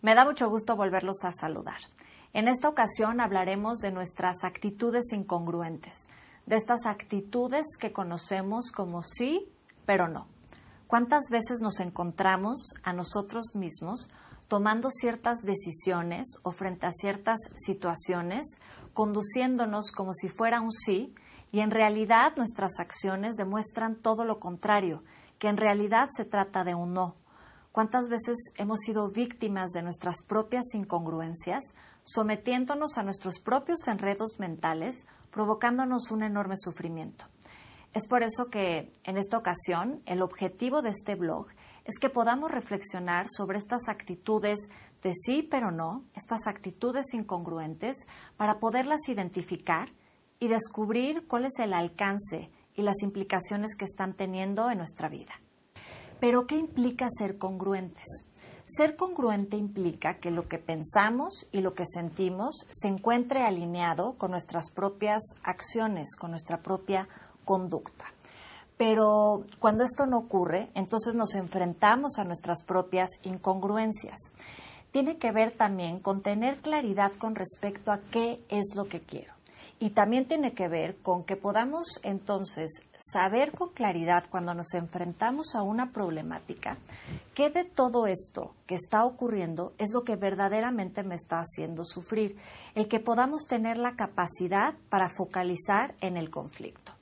Me da mucho gusto volverlos a saludar. En esta ocasión hablaremos de nuestras actitudes incongruentes, de estas actitudes que conocemos como sí, pero no. ¿Cuántas veces nos encontramos a nosotros mismos tomando ciertas decisiones o frente a ciertas situaciones, conduciéndonos como si fuera un sí, y en realidad nuestras acciones demuestran todo lo contrario, que en realidad se trata de un no? ¿Cuántas veces hemos sido víctimas de nuestras propias incongruencias, sometiéndonos a nuestros propios enredos mentales, provocándonos un enorme sufrimiento? Es por eso que en esta ocasión el objetivo de este blog es que podamos reflexionar sobre estas actitudes de sí pero no, estas actitudes incongruentes, para poderlas identificar y descubrir cuál es el alcance y las implicaciones que están teniendo en nuestra vida. Pero ¿qué implica ser congruentes? Ser congruente implica que lo que pensamos y lo que sentimos se encuentre alineado con nuestras propias acciones, con nuestra propia conducta. Pero cuando esto no ocurre, entonces nos enfrentamos a nuestras propias incongruencias. Tiene que ver también con tener claridad con respecto a qué es lo que quiero. Y también tiene que ver con que podamos entonces saber con claridad cuando nos enfrentamos a una problemática qué de todo esto que está ocurriendo es lo que verdaderamente me está haciendo sufrir, el que podamos tener la capacidad para focalizar en el conflicto.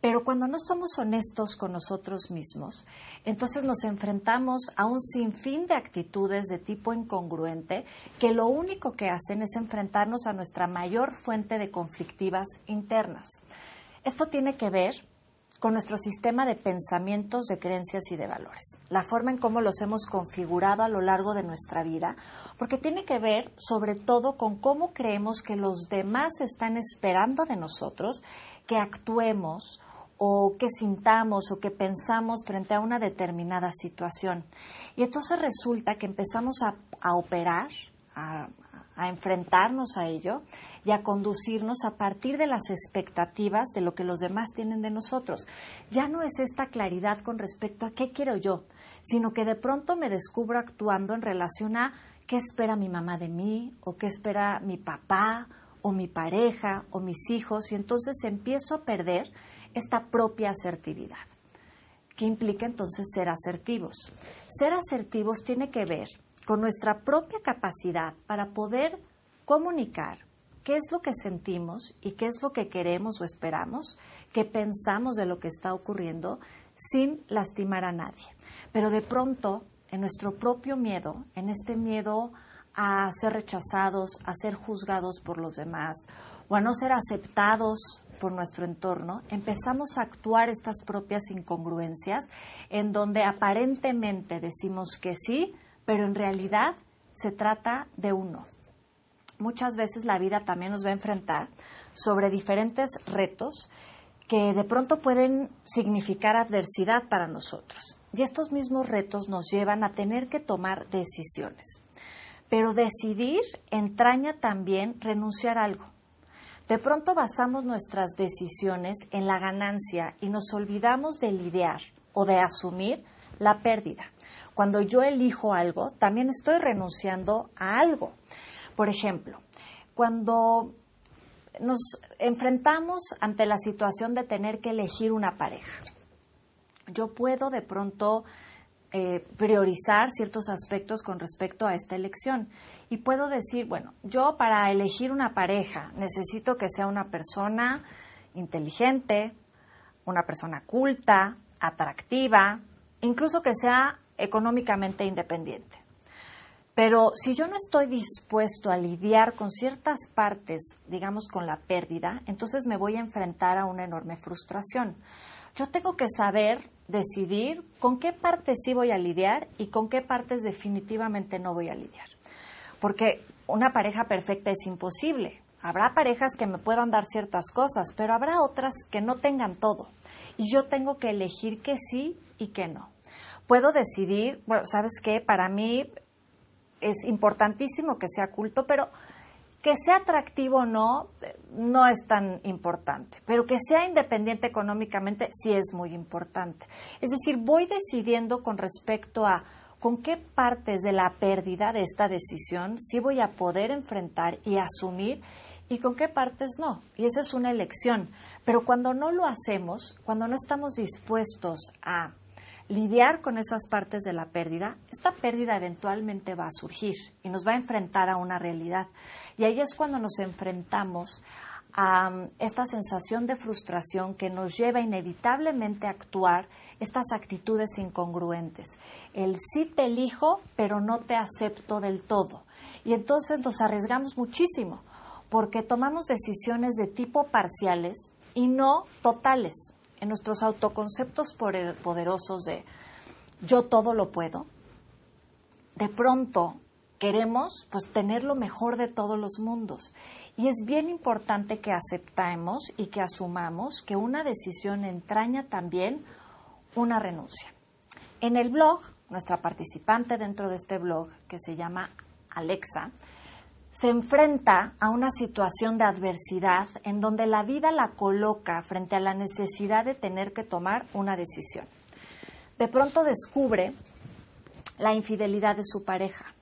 Pero cuando no somos honestos con nosotros mismos, entonces nos enfrentamos a un sinfín de actitudes de tipo incongruente que lo único que hacen es enfrentarnos a nuestra mayor fuente de conflictivas internas. Esto tiene que ver con nuestro sistema de pensamientos, de creencias y de valores, la forma en cómo los hemos configurado a lo largo de nuestra vida, porque tiene que ver sobre todo con cómo creemos que los demás están esperando de nosotros que actuemos o que sintamos o que pensamos frente a una determinada situación. Y entonces resulta que empezamos a, operar, a, a enfrentarnos a ello y a conducirnos a partir de las expectativas de lo que los demás tienen de nosotros. Ya no es esta claridad con respecto a qué quiero yo, sino que de pronto me descubro actuando en relación a qué espera mi mamá de mí o qué espera mi papá o mi pareja o mis hijos y entonces empiezo a perder esta propia asertividad. ¿Qué implica entonces ser asertivos? Ser asertivos tiene que ver con nuestra propia capacidad para poder comunicar qué es lo que sentimos y qué es lo que queremos o esperamos, qué pensamos de lo que está ocurriendo sin lastimar a nadie. Pero de pronto, en nuestro propio miedo, en este miedo a ser rechazados, a ser juzgados por los demás o a no ser aceptados por nuestro entorno, empezamos a actuar estas propias incongruencias en donde aparentemente decimos que sí, pero en realidad se trata de uno. Muchas veces la vida también nos va a enfrentar sobre diferentes retos que de pronto pueden significar adversidad para nosotros. Y estos mismos retos nos llevan a tener que tomar decisiones. Pero decidir entraña también renunciar a algo. De pronto basamos nuestras decisiones en la ganancia y nos olvidamos de lidiar o de asumir la pérdida. Cuando yo elijo algo, también estoy renunciando a algo. Por ejemplo, cuando nos enfrentamos ante la situación de tener que elegir una pareja, yo puedo de pronto eh, priorizar ciertos aspectos con respecto a esta elección. Y puedo decir, bueno, yo para elegir una pareja necesito que sea una persona inteligente, una persona culta, atractiva, incluso que sea económicamente independiente. Pero si yo no estoy dispuesto a lidiar con ciertas partes, digamos, con la pérdida, entonces me voy a enfrentar a una enorme frustración. Yo tengo que saber decidir con qué partes sí voy a lidiar y con qué partes definitivamente no voy a lidiar. Porque una pareja perfecta es imposible. Habrá parejas que me puedan dar ciertas cosas, pero habrá otras que no tengan todo. Y yo tengo que elegir que sí y que no. Puedo decidir, bueno, ¿sabes qué? Para mí es importantísimo que sea culto, pero que sea atractivo o no, no es tan importante, pero que sea independiente económicamente sí es muy importante. Es decir, voy decidiendo con respecto a con qué partes de la pérdida de esta decisión sí voy a poder enfrentar y asumir y con qué partes no. Y esa es una elección. Pero cuando no lo hacemos, cuando no estamos dispuestos a lidiar con esas partes de la pérdida, esta pérdida eventualmente va a surgir y nos va a enfrentar a una realidad. Y ahí es cuando nos enfrentamos a um, esta sensación de frustración que nos lleva inevitablemente a actuar estas actitudes incongruentes. El sí te elijo, pero no te acepto del todo. Y entonces nos arriesgamos muchísimo porque tomamos decisiones de tipo parciales y no totales. En nuestros autoconceptos poderosos de yo todo lo puedo, de pronto queremos pues tener lo mejor de todos los mundos. Y es bien importante que aceptemos y que asumamos que una decisión entraña también una renuncia. En el blog, nuestra participante dentro de este blog, que se llama Alexa, se enfrenta a una situación de adversidad en donde la vida la coloca frente a la necesidad de tener que tomar una decisión. De pronto descubre la infidelidad de su pareja.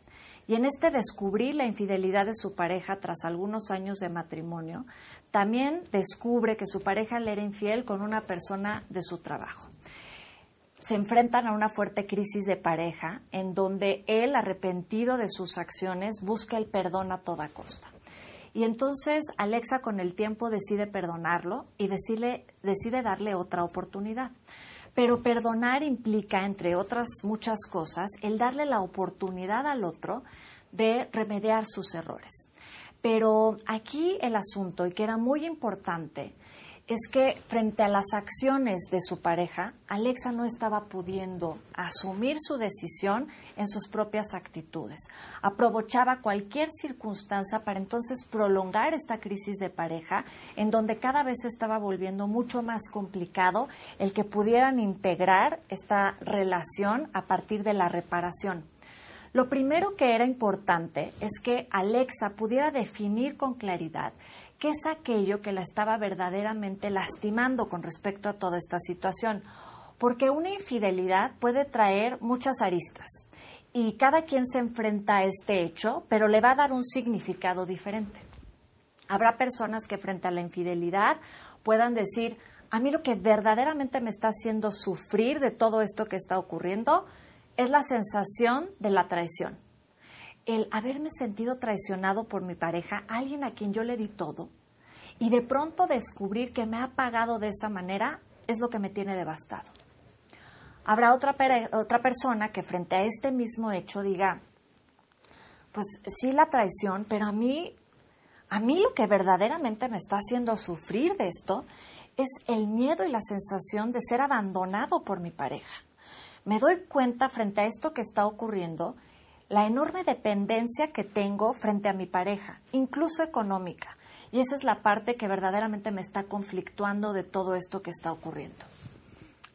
Y en este descubrir la infidelidad de su pareja tras algunos años de matrimonio, también descubre que su pareja le era infiel con una persona de su trabajo se enfrentan a una fuerte crisis de pareja en donde él, arrepentido de sus acciones, busca el perdón a toda costa. Y entonces Alexa con el tiempo decide perdonarlo y decide, decide darle otra oportunidad. Pero perdonar implica, entre otras muchas cosas, el darle la oportunidad al otro de remediar sus errores. Pero aquí el asunto, y que era muy importante, es que frente a las acciones de su pareja, Alexa no estaba pudiendo asumir su decisión en sus propias actitudes. Aprovechaba cualquier circunstancia para entonces prolongar esta crisis de pareja, en donde cada vez estaba volviendo mucho más complicado el que pudieran integrar esta relación a partir de la reparación. Lo primero que era importante es que Alexa pudiera definir con claridad qué es aquello que la estaba verdaderamente lastimando con respecto a toda esta situación. Porque una infidelidad puede traer muchas aristas y cada quien se enfrenta a este hecho, pero le va a dar un significado diferente. Habrá personas que frente a la infidelidad puedan decir, a mí lo que verdaderamente me está haciendo sufrir de todo esto que está ocurriendo es la sensación de la traición el haberme sentido traicionado por mi pareja, alguien a quien yo le di todo, y de pronto descubrir que me ha pagado de esa manera, es lo que me tiene devastado. Habrá otra, otra persona que frente a este mismo hecho diga, pues sí la traición, pero a mí, a mí lo que verdaderamente me está haciendo sufrir de esto es el miedo y la sensación de ser abandonado por mi pareja. Me doy cuenta frente a esto que está ocurriendo la enorme dependencia que tengo frente a mi pareja, incluso económica. Y esa es la parte que verdaderamente me está conflictuando de todo esto que está ocurriendo.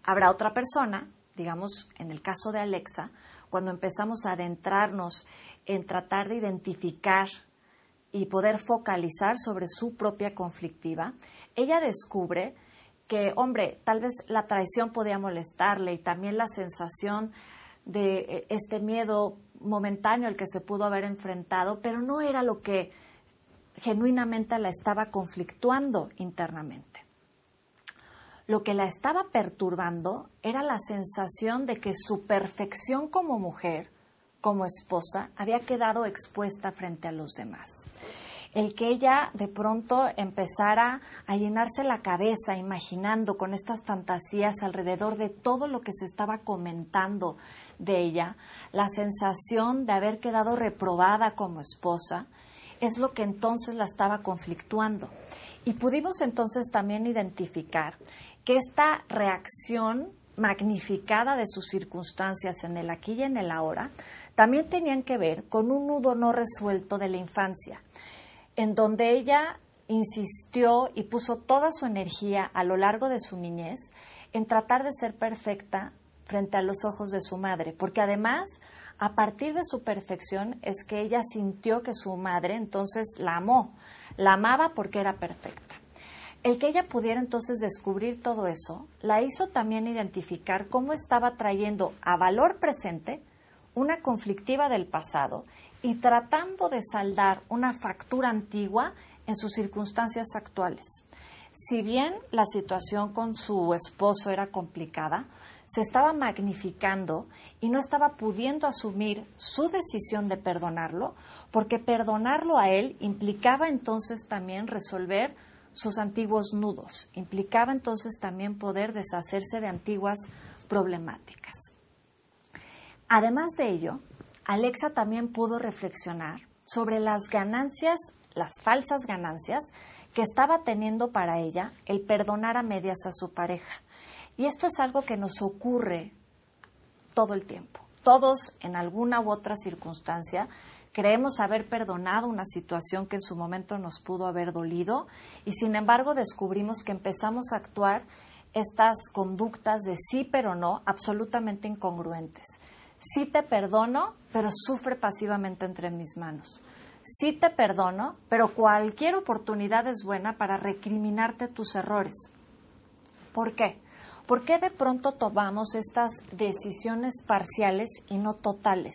Habrá otra persona, digamos, en el caso de Alexa, cuando empezamos a adentrarnos en tratar de identificar y poder focalizar sobre su propia conflictiva, ella descubre que, hombre, tal vez la traición podía molestarle y también la sensación de eh, este miedo momentáneo al que se pudo haber enfrentado, pero no era lo que genuinamente la estaba conflictuando internamente. Lo que la estaba perturbando era la sensación de que su perfección como mujer, como esposa, había quedado expuesta frente a los demás. El que ella de pronto empezara a llenarse la cabeza imaginando con estas fantasías alrededor de todo lo que se estaba comentando de ella, la sensación de haber quedado reprobada como esposa, es lo que entonces la estaba conflictuando. Y pudimos entonces también identificar que esta reacción magnificada de sus circunstancias en el aquí y en el ahora también tenían que ver con un nudo no resuelto de la infancia, en donde ella insistió y puso toda su energía a lo largo de su niñez en tratar de ser perfecta frente a los ojos de su madre, porque además, a partir de su perfección, es que ella sintió que su madre entonces la amó, la amaba porque era perfecta. El que ella pudiera entonces descubrir todo eso, la hizo también identificar cómo estaba trayendo a valor presente una conflictiva del pasado y tratando de saldar una factura antigua en sus circunstancias actuales. Si bien la situación con su esposo era complicada, se estaba magnificando y no estaba pudiendo asumir su decisión de perdonarlo, porque perdonarlo a él implicaba entonces también resolver sus antiguos nudos, implicaba entonces también poder deshacerse de antiguas problemáticas. Además de ello, Alexa también pudo reflexionar sobre las ganancias, las falsas ganancias que estaba teniendo para ella el perdonar a medias a su pareja. Y esto es algo que nos ocurre todo el tiempo. Todos en alguna u otra circunstancia creemos haber perdonado una situación que en su momento nos pudo haber dolido y sin embargo descubrimos que empezamos a actuar estas conductas de sí pero no absolutamente incongruentes. Sí te perdono, pero sufre pasivamente entre mis manos. Sí te perdono, pero cualquier oportunidad es buena para recriminarte tus errores. ¿Por qué? ¿Por qué de pronto tomamos estas decisiones parciales y no totales?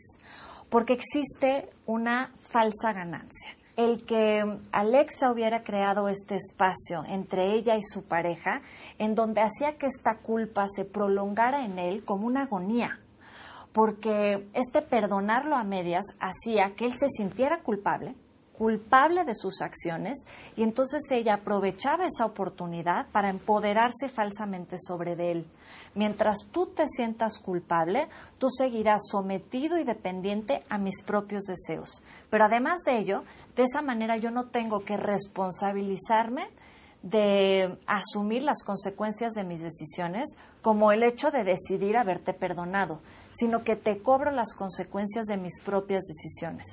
Porque existe una falsa ganancia. El que Alexa hubiera creado este espacio entre ella y su pareja, en donde hacía que esta culpa se prolongara en él como una agonía, porque este perdonarlo a medias hacía que él se sintiera culpable, culpable de sus acciones y entonces ella aprovechaba esa oportunidad para empoderarse falsamente sobre él. Mientras tú te sientas culpable, tú seguirás sometido y dependiente a mis propios deseos. Pero además de ello, de esa manera yo no tengo que responsabilizarme de asumir las consecuencias de mis decisiones, como el hecho de decidir haberte perdonado, sino que te cobro las consecuencias de mis propias decisiones.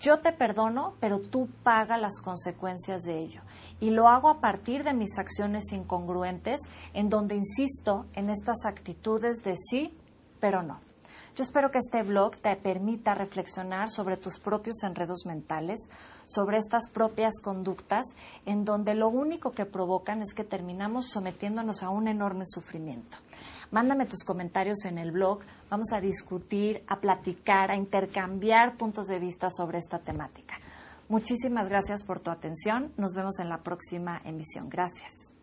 Yo te perdono, pero tú pagas las consecuencias de ello. Y lo hago a partir de mis acciones incongruentes, en donde insisto en estas actitudes de sí, pero no. Yo espero que este blog te permita reflexionar sobre tus propios enredos mentales, sobre estas propias conductas, en donde lo único que provocan es que terminamos sometiéndonos a un enorme sufrimiento. Mándame tus comentarios en el blog. Vamos a discutir, a platicar, a intercambiar puntos de vista sobre esta temática. Muchísimas gracias por tu atención. Nos vemos en la próxima emisión. Gracias.